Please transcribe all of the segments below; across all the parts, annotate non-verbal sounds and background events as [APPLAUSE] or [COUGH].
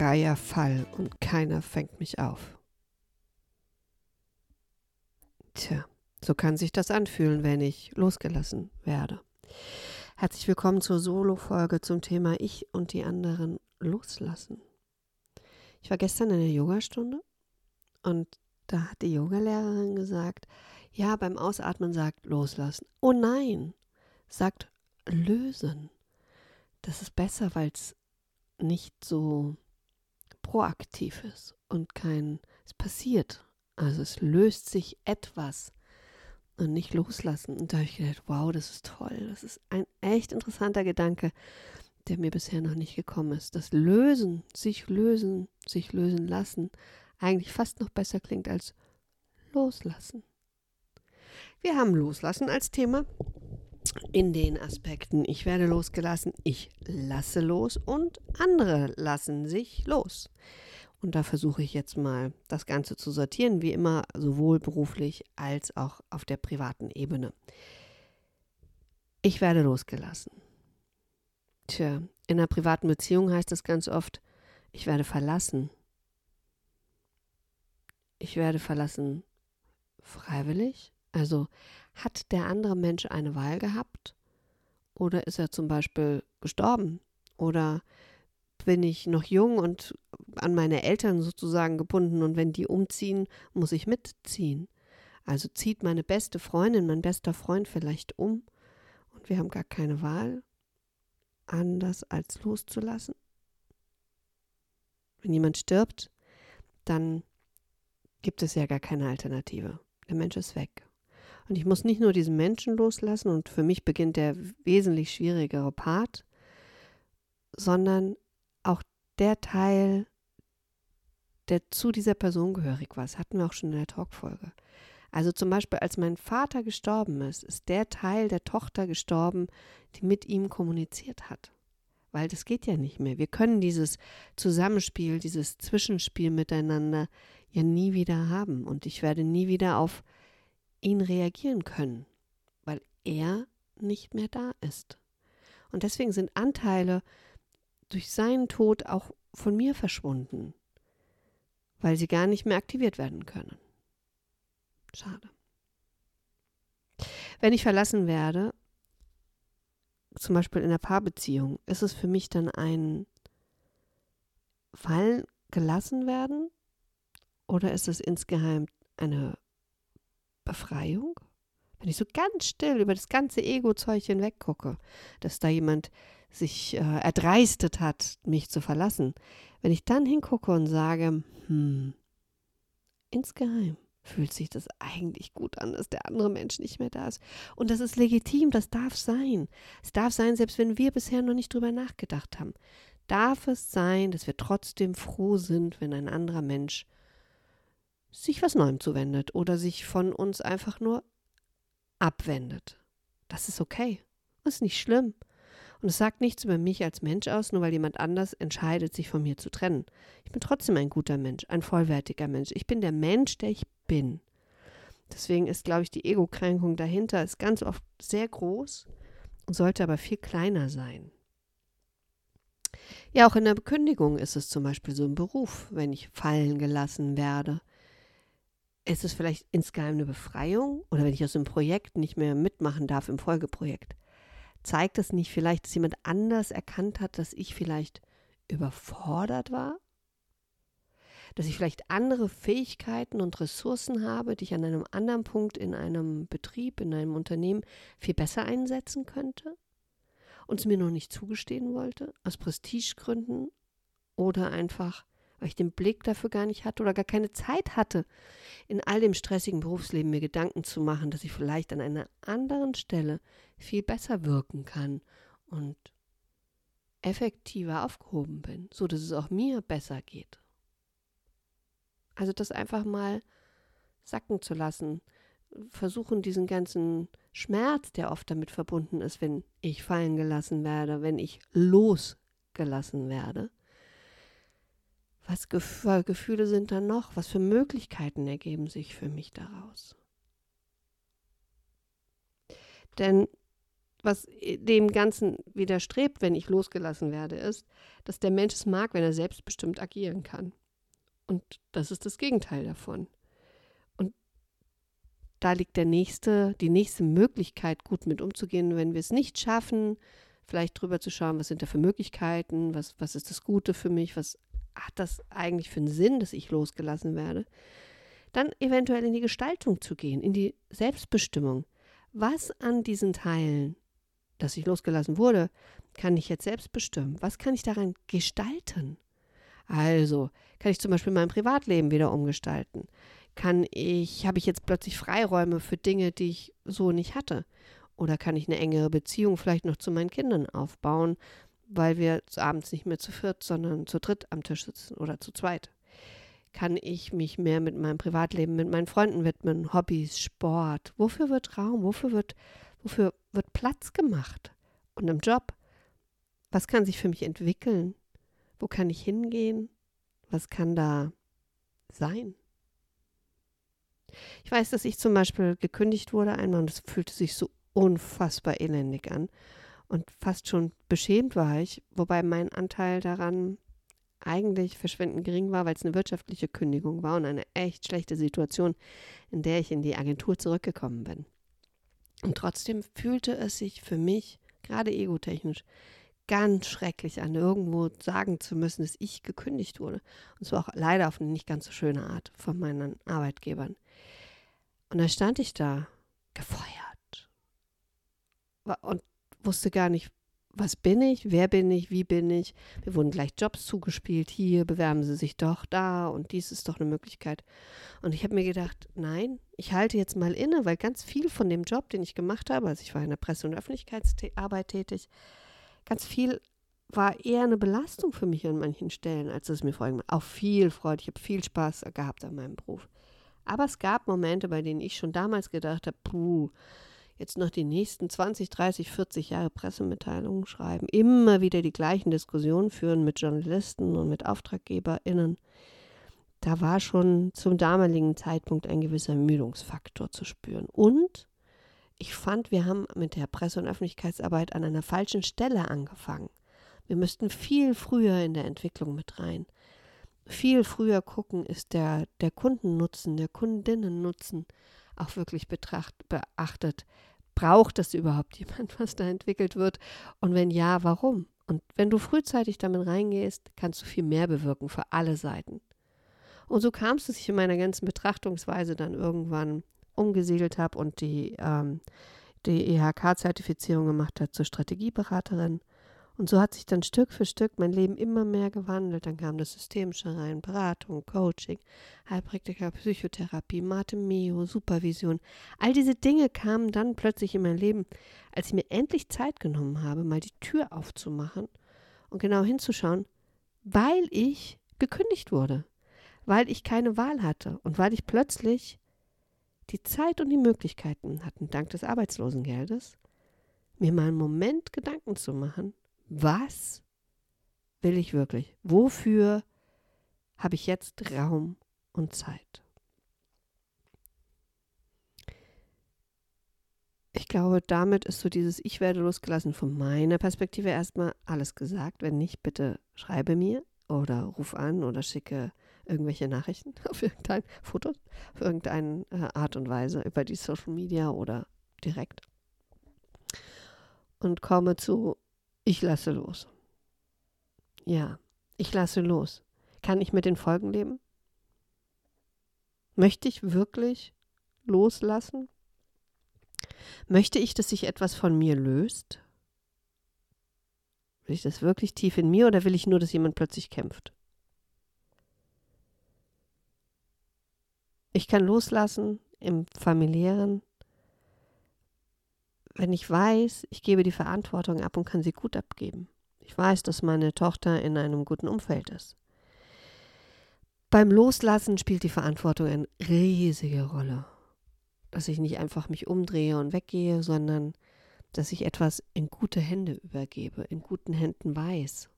Freier Fall und keiner fängt mich auf. Tja, so kann sich das anfühlen, wenn ich losgelassen werde. Herzlich willkommen zur Solo-Folge zum Thema Ich und die anderen loslassen. Ich war gestern in der Yogastunde und da hat die Yogalehrerin gesagt, ja, beim Ausatmen sagt loslassen. Oh nein, sagt lösen. Das ist besser, weil es nicht so proaktiv ist und kein, es passiert. Also es löst sich etwas und nicht loslassen. Und da habe ich gedacht, wow, das ist toll. Das ist ein echt interessanter Gedanke, der mir bisher noch nicht gekommen ist. Das Lösen, sich lösen, sich lösen lassen, eigentlich fast noch besser klingt als loslassen. Wir haben Loslassen als Thema in den Aspekten, ich werde losgelassen, ich lasse los und andere lassen sich los. Und da versuche ich jetzt mal das Ganze zu sortieren, wie immer, sowohl beruflich als auch auf der privaten Ebene. Ich werde losgelassen. Tja, in einer privaten Beziehung heißt es ganz oft, ich werde verlassen. Ich werde verlassen freiwillig. Also hat der andere Mensch eine Wahl gehabt? Oder ist er zum Beispiel gestorben? Oder bin ich noch jung und an meine Eltern sozusagen gebunden und wenn die umziehen, muss ich mitziehen? Also zieht meine beste Freundin, mein bester Freund vielleicht um und wir haben gar keine Wahl, anders als loszulassen? Wenn jemand stirbt, dann gibt es ja gar keine Alternative. Der Mensch ist weg. Und ich muss nicht nur diesen Menschen loslassen und für mich beginnt der wesentlich schwierigere Part, sondern auch der Teil, der zu dieser Person gehörig war. Das hatten wir auch schon in der Talkfolge. Also zum Beispiel, als mein Vater gestorben ist, ist der Teil der Tochter gestorben, die mit ihm kommuniziert hat. Weil das geht ja nicht mehr. Wir können dieses Zusammenspiel, dieses Zwischenspiel miteinander ja nie wieder haben. Und ich werde nie wieder auf ihn reagieren können, weil er nicht mehr da ist. Und deswegen sind Anteile durch seinen Tod auch von mir verschwunden, weil sie gar nicht mehr aktiviert werden können. Schade. Wenn ich verlassen werde, zum Beispiel in einer Paarbeziehung, ist es für mich dann ein Fallen gelassen werden oder ist es insgeheim eine Befreiung? Wenn ich so ganz still über das ganze Ego-Zeug hinweg gucke, dass da jemand sich äh, erdreistet hat, mich zu verlassen, wenn ich dann hingucke und sage, hm, insgeheim fühlt sich das eigentlich gut an, dass der andere Mensch nicht mehr da ist. Und das ist legitim, das darf sein. Es darf sein, selbst wenn wir bisher noch nicht drüber nachgedacht haben. Darf es sein, dass wir trotzdem froh sind, wenn ein anderer Mensch sich was Neuem zuwendet oder sich von uns einfach nur abwendet. Das ist okay. Das ist nicht schlimm. Und es sagt nichts über mich als Mensch aus, nur weil jemand anders entscheidet, sich von mir zu trennen. Ich bin trotzdem ein guter Mensch, ein vollwertiger Mensch. Ich bin der Mensch, der ich bin. Deswegen ist, glaube ich, die Ego-Kränkung dahinter ist ganz oft sehr groß und sollte aber viel kleiner sein. Ja, auch in der Bekündigung ist es zum Beispiel so im Beruf, wenn ich fallen gelassen werde ist es vielleicht insgeheim eine Befreiung oder wenn ich aus einem Projekt nicht mehr mitmachen darf im Folgeprojekt, zeigt es nicht vielleicht, dass jemand anders erkannt hat, dass ich vielleicht überfordert war? Dass ich vielleicht andere Fähigkeiten und Ressourcen habe, die ich an einem anderen Punkt in einem Betrieb, in einem Unternehmen viel besser einsetzen könnte? Und es mir noch nicht zugestehen wollte, aus Prestigegründen oder einfach weil ich den Blick dafür gar nicht hatte oder gar keine Zeit hatte, in all dem stressigen Berufsleben mir Gedanken zu machen, dass ich vielleicht an einer anderen Stelle viel besser wirken kann und effektiver aufgehoben bin, so dass es auch mir besser geht. Also das einfach mal sacken zu lassen. Versuchen diesen ganzen Schmerz, der oft damit verbunden ist, wenn ich fallen gelassen werde, wenn ich losgelassen werde. Was für Gefühle sind da noch? Was für Möglichkeiten ergeben sich für mich daraus? Denn was dem Ganzen widerstrebt, wenn ich losgelassen werde, ist, dass der Mensch es mag, wenn er selbstbestimmt agieren kann. Und das ist das Gegenteil davon. Und da liegt der nächste, die nächste Möglichkeit, gut mit umzugehen, wenn wir es nicht schaffen, vielleicht drüber zu schauen, was sind da für Möglichkeiten, was, was ist das Gute für mich, was hat das eigentlich für einen Sinn, dass ich losgelassen werde, dann eventuell in die Gestaltung zu gehen, in die Selbstbestimmung. Was an diesen Teilen, dass ich losgelassen wurde, kann ich jetzt selbst bestimmen? Was kann ich daran gestalten? Also, kann ich zum Beispiel mein Privatleben wieder umgestalten? Kann ich, habe ich jetzt plötzlich Freiräume für Dinge, die ich so nicht hatte? Oder kann ich eine engere Beziehung vielleicht noch zu meinen Kindern aufbauen, weil wir abends nicht mehr zu viert, sondern zu dritt am Tisch sitzen oder zu zweit? Kann ich mich mehr mit meinem Privatleben, mit meinen Freunden widmen, Hobbys, Sport? Wofür wird Raum? Wofür wird, wofür wird Platz gemacht? Und im Job? Was kann sich für mich entwickeln? Wo kann ich hingehen? Was kann da sein? Ich weiß, dass ich zum Beispiel gekündigt wurde einmal und es fühlte sich so unfassbar elendig an. Und fast schon beschämt war ich, wobei mein Anteil daran eigentlich verschwindend gering war, weil es eine wirtschaftliche Kündigung war und eine echt schlechte Situation, in der ich in die Agentur zurückgekommen bin. Und trotzdem fühlte es sich für mich, gerade egotechnisch, ganz schrecklich an, irgendwo sagen zu müssen, dass ich gekündigt wurde. Und zwar auch leider auf eine nicht ganz so schöne Art von meinen Arbeitgebern. Und da stand ich da, gefeuert. Und wusste gar nicht, was bin ich, wer bin ich, wie bin ich. Mir wurden gleich Jobs zugespielt, hier bewerben Sie sich doch da und dies ist doch eine Möglichkeit. Und ich habe mir gedacht, nein, ich halte jetzt mal inne, weil ganz viel von dem Job, den ich gemacht habe, also ich war in der Presse- und Öffentlichkeitsarbeit tätig, ganz viel war eher eine Belastung für mich an manchen Stellen, als es mir vorhin Auch viel Freude, ich habe viel Spaß gehabt an meinem Beruf. Aber es gab Momente, bei denen ich schon damals gedacht habe, puh, jetzt noch die nächsten 20, 30, 40 Jahre Pressemitteilungen schreiben, immer wieder die gleichen Diskussionen führen mit Journalisten und mit AuftraggeberInnen. Da war schon zum damaligen Zeitpunkt ein gewisser Ermüdungsfaktor zu spüren. Und ich fand, wir haben mit der Presse- und Öffentlichkeitsarbeit an einer falschen Stelle angefangen. Wir müssten viel früher in der Entwicklung mit rein. Viel früher gucken, ist der, der Kundennutzen, der Kundinnennutzen auch wirklich betracht, beachtet. Braucht das überhaupt [LAUGHS] jemand, was da entwickelt wird? Und wenn ja, warum? Und wenn du frühzeitig damit reingehst, kannst du viel mehr bewirken für alle Seiten. Und so kam es, dass ich in meiner ganzen Betrachtungsweise dann irgendwann umgesiedelt habe und die, ähm, die EHK-Zertifizierung gemacht habe zur Strategieberaterin und so hat sich dann Stück für Stück mein Leben immer mehr gewandelt. Dann kam das Systemische rein, Beratung, Coaching, Heilpraktiker, Psychotherapie, Mathe, Meo, Supervision. All diese Dinge kamen dann plötzlich in mein Leben, als ich mir endlich Zeit genommen habe, mal die Tür aufzumachen und genau hinzuschauen, weil ich gekündigt wurde, weil ich keine Wahl hatte und weil ich plötzlich die Zeit und die Möglichkeiten hatten, dank des Arbeitslosengeldes, mir mal einen Moment Gedanken zu machen, was will ich wirklich? Wofür habe ich jetzt Raum und Zeit? Ich glaube, damit ist so dieses Ich werde losgelassen von meiner Perspektive erstmal alles gesagt. Wenn nicht, bitte schreibe mir oder ruf an oder schicke irgendwelche Nachrichten [LAUGHS] auf irgendein Foto, auf irgendeine äh, Art und Weise über die Social Media oder direkt. Und komme zu ich lasse los. Ja, ich lasse los. Kann ich mit den Folgen leben? Möchte ich wirklich loslassen? Möchte ich, dass sich etwas von mir löst? Will ich das wirklich tief in mir oder will ich nur, dass jemand plötzlich kämpft? Ich kann loslassen im familiären, wenn ich weiß, ich gebe die Verantwortung ab und kann sie gut abgeben. Ich weiß, dass meine Tochter in einem guten Umfeld ist. Beim Loslassen spielt die Verantwortung eine riesige Rolle. Dass ich nicht einfach mich umdrehe und weggehe, sondern dass ich etwas in gute Hände übergebe, in guten Händen weiß.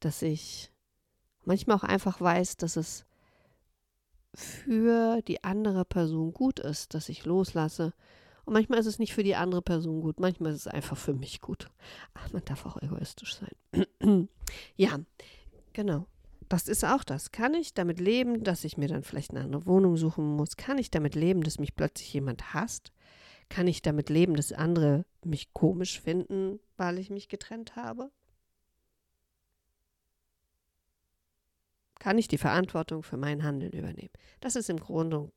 Dass ich manchmal auch einfach weiß, dass es für die andere Person gut ist, dass ich loslasse. Und manchmal ist es nicht für die andere Person gut, manchmal ist es einfach für mich gut. Ach, man darf auch egoistisch sein. [CLEARS THROAT] ja, genau. Das ist auch das. Kann ich damit leben, dass ich mir dann vielleicht eine andere Wohnung suchen muss? Kann ich damit leben, dass mich plötzlich jemand hasst? Kann ich damit leben, dass andere mich komisch finden, weil ich mich getrennt habe? Kann ich die Verantwortung für mein Handeln übernehmen? Das ist im Grunde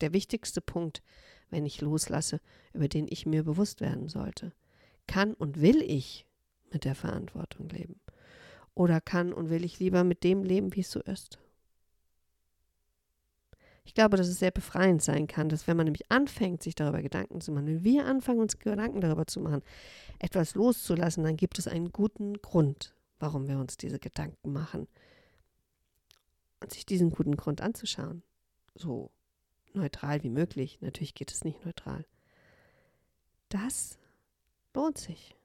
der wichtigste Punkt, wenn ich loslasse, über den ich mir bewusst werden sollte. Kann und will ich mit der Verantwortung leben? Oder kann und will ich lieber mit dem leben, wie es so ist? Ich glaube, dass es sehr befreiend sein kann, dass wenn man nämlich anfängt, sich darüber Gedanken zu machen, wenn wir anfangen, uns Gedanken darüber zu machen, etwas loszulassen, dann gibt es einen guten Grund, warum wir uns diese Gedanken machen. Und sich diesen guten Grund anzuschauen. So neutral wie möglich. Natürlich geht es nicht neutral. Das lohnt sich.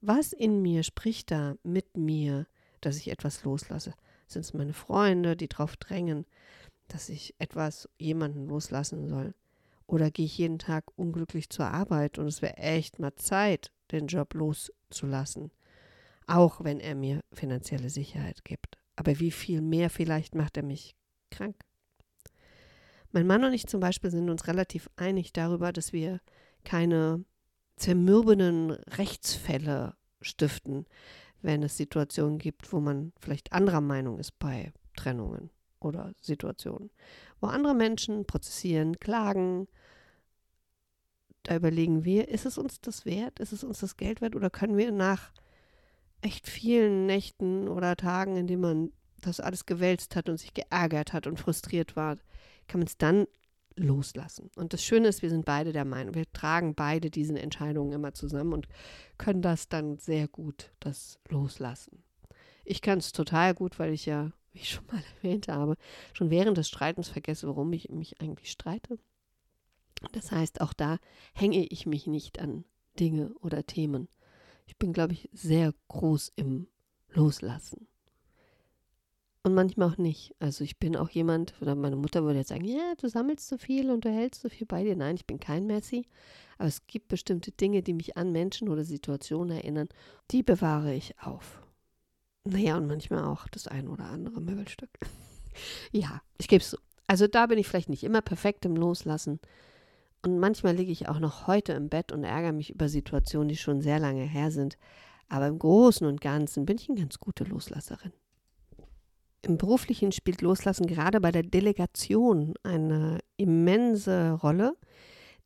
Was in mir spricht da mit mir, dass ich etwas loslasse? Sind es meine Freunde, die darauf drängen? dass ich etwas jemanden loslassen soll? Oder gehe ich jeden Tag unglücklich zur Arbeit und es wäre echt mal Zeit, den Job loszulassen? Auch wenn er mir finanzielle Sicherheit gibt. Aber wie viel mehr vielleicht macht er mich krank? Mein Mann und ich zum Beispiel sind uns relativ einig darüber, dass wir keine zermürbenden Rechtsfälle stiften, wenn es Situationen gibt, wo man vielleicht anderer Meinung ist bei Trennungen oder Situationen, wo andere Menschen prozessieren, klagen. Da überlegen wir, ist es uns das wert? Ist es uns das Geld wert? Oder können wir nach echt vielen Nächten oder Tagen, in denen man das alles gewälzt hat und sich geärgert hat und frustriert war, kann man es dann loslassen. Und das Schöne ist, wir sind beide der Meinung, wir tragen beide diese Entscheidungen immer zusammen und können das dann sehr gut, das loslassen. Ich kann es total gut, weil ich ja wie ich schon mal [LAUGHS] erwähnt habe, schon während des Streitens vergesse, warum ich mich eigentlich streite. Das heißt, auch da hänge ich mich nicht an Dinge oder Themen. Ich bin, glaube ich, sehr groß im Loslassen. Und manchmal auch nicht. Also ich bin auch jemand, oder meine Mutter würde jetzt sagen, ja, du sammelst so viel und du hältst so viel bei dir. Nein, ich bin kein Messi. Aber es gibt bestimmte Dinge, die mich an Menschen oder Situationen erinnern. Die bewahre ich auf. Naja, und manchmal auch das ein oder andere Möbelstück. [LAUGHS] ja, ich gebe es so. Also da bin ich vielleicht nicht immer perfekt im Loslassen. Und manchmal liege ich auch noch heute im Bett und ärgere mich über Situationen, die schon sehr lange her sind. Aber im Großen und Ganzen bin ich eine ganz gute Loslasserin. Im Beruflichen spielt Loslassen gerade bei der Delegation eine immense Rolle.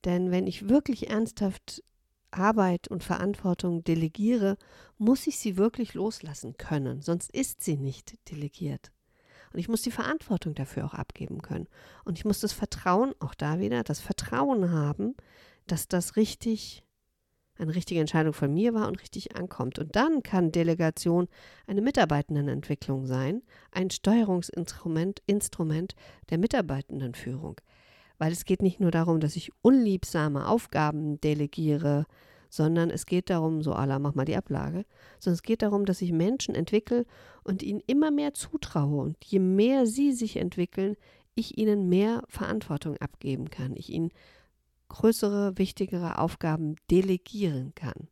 Denn wenn ich wirklich ernsthaft Arbeit und Verantwortung delegiere, muss ich sie wirklich loslassen können, sonst ist sie nicht delegiert. Und ich muss die Verantwortung dafür auch abgeben können. Und ich muss das Vertrauen, auch da wieder, das Vertrauen haben, dass das richtig, eine richtige Entscheidung von mir war und richtig ankommt. Und dann kann Delegation eine Mitarbeitendenentwicklung sein, ein Steuerungsinstrument Instrument der Mitarbeitendenführung weil es geht nicht nur darum, dass ich unliebsame Aufgaben delegiere, sondern es geht darum, so Allah, mach mal die Ablage, sondern es geht darum, dass ich Menschen entwickle und ihnen immer mehr zutraue und je mehr sie sich entwickeln, ich ihnen mehr Verantwortung abgeben kann, ich ihnen größere, wichtigere Aufgaben delegieren kann.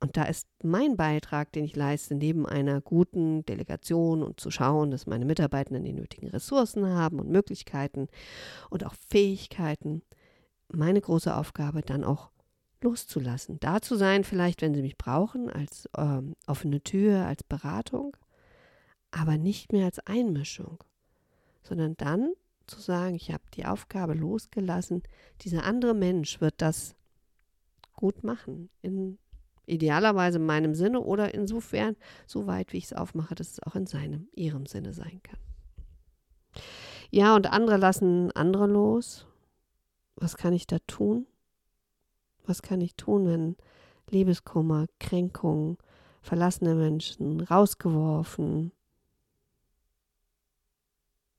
Und da ist mein Beitrag, den ich leiste, neben einer guten Delegation und zu schauen, dass meine Mitarbeitenden die nötigen Ressourcen haben und Möglichkeiten und auch Fähigkeiten, meine große Aufgabe dann auch loszulassen. Da zu sein, vielleicht, wenn sie mich brauchen, als ähm, offene Tür, als Beratung, aber nicht mehr als Einmischung, sondern dann zu sagen, ich habe die Aufgabe losgelassen, dieser andere Mensch wird das gut machen in Idealerweise in meinem Sinne oder insofern so weit, wie ich es aufmache, dass es auch in seinem, ihrem Sinne sein kann. Ja, und andere lassen andere los. Was kann ich da tun? Was kann ich tun, wenn Liebeskummer, Kränkung, verlassene Menschen, rausgeworfen,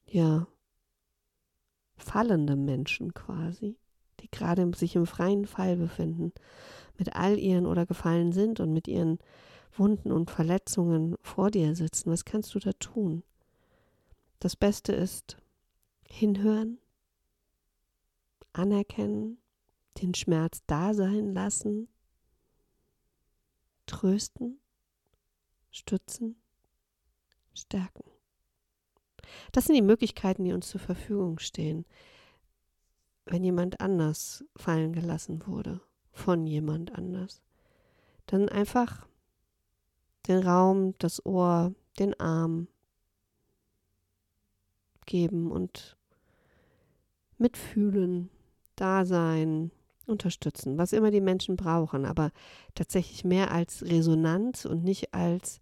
ja, fallende Menschen quasi, die gerade sich im freien Fall befinden, mit all ihren oder gefallen sind und mit ihren Wunden und Verletzungen vor dir sitzen. Was kannst du da tun? Das Beste ist hinhören, anerkennen, den Schmerz da sein lassen, trösten, stützen, stärken. Das sind die Möglichkeiten, die uns zur Verfügung stehen, wenn jemand anders fallen gelassen wurde, von jemand anders. Dann einfach den Raum, das Ohr, den Arm geben und mitfühlen, da sein, unterstützen, was immer die Menschen brauchen, aber tatsächlich mehr als Resonanz und nicht als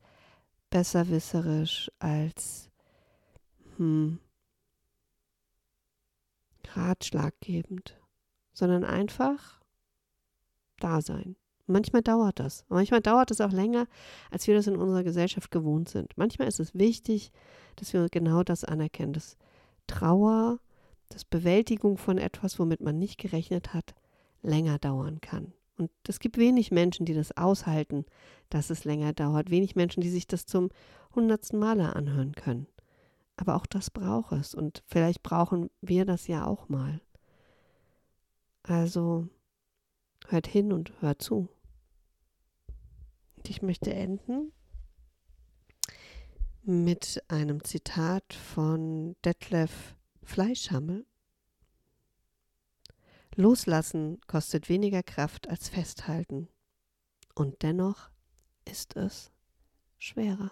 besserwisserisch, als hm, ratschlaggebend, sondern einfach da sein. Manchmal dauert das. Manchmal dauert es auch länger, als wir das in unserer Gesellschaft gewohnt sind. Manchmal ist es wichtig, dass wir genau das anerkennen, dass Trauer, dass Bewältigung von etwas, womit man nicht gerechnet hat, länger dauern kann. Und es gibt wenig Menschen, die das aushalten, dass es länger dauert. Wenig Menschen, die sich das zum hundertsten Male anhören können. Aber auch das braucht es. Und vielleicht brauchen wir das ja auch mal. Also hört hin und hört zu. Und ich möchte enden mit einem Zitat von Detlef Fleischhammel. Loslassen kostet weniger Kraft als festhalten. Und dennoch ist es schwerer.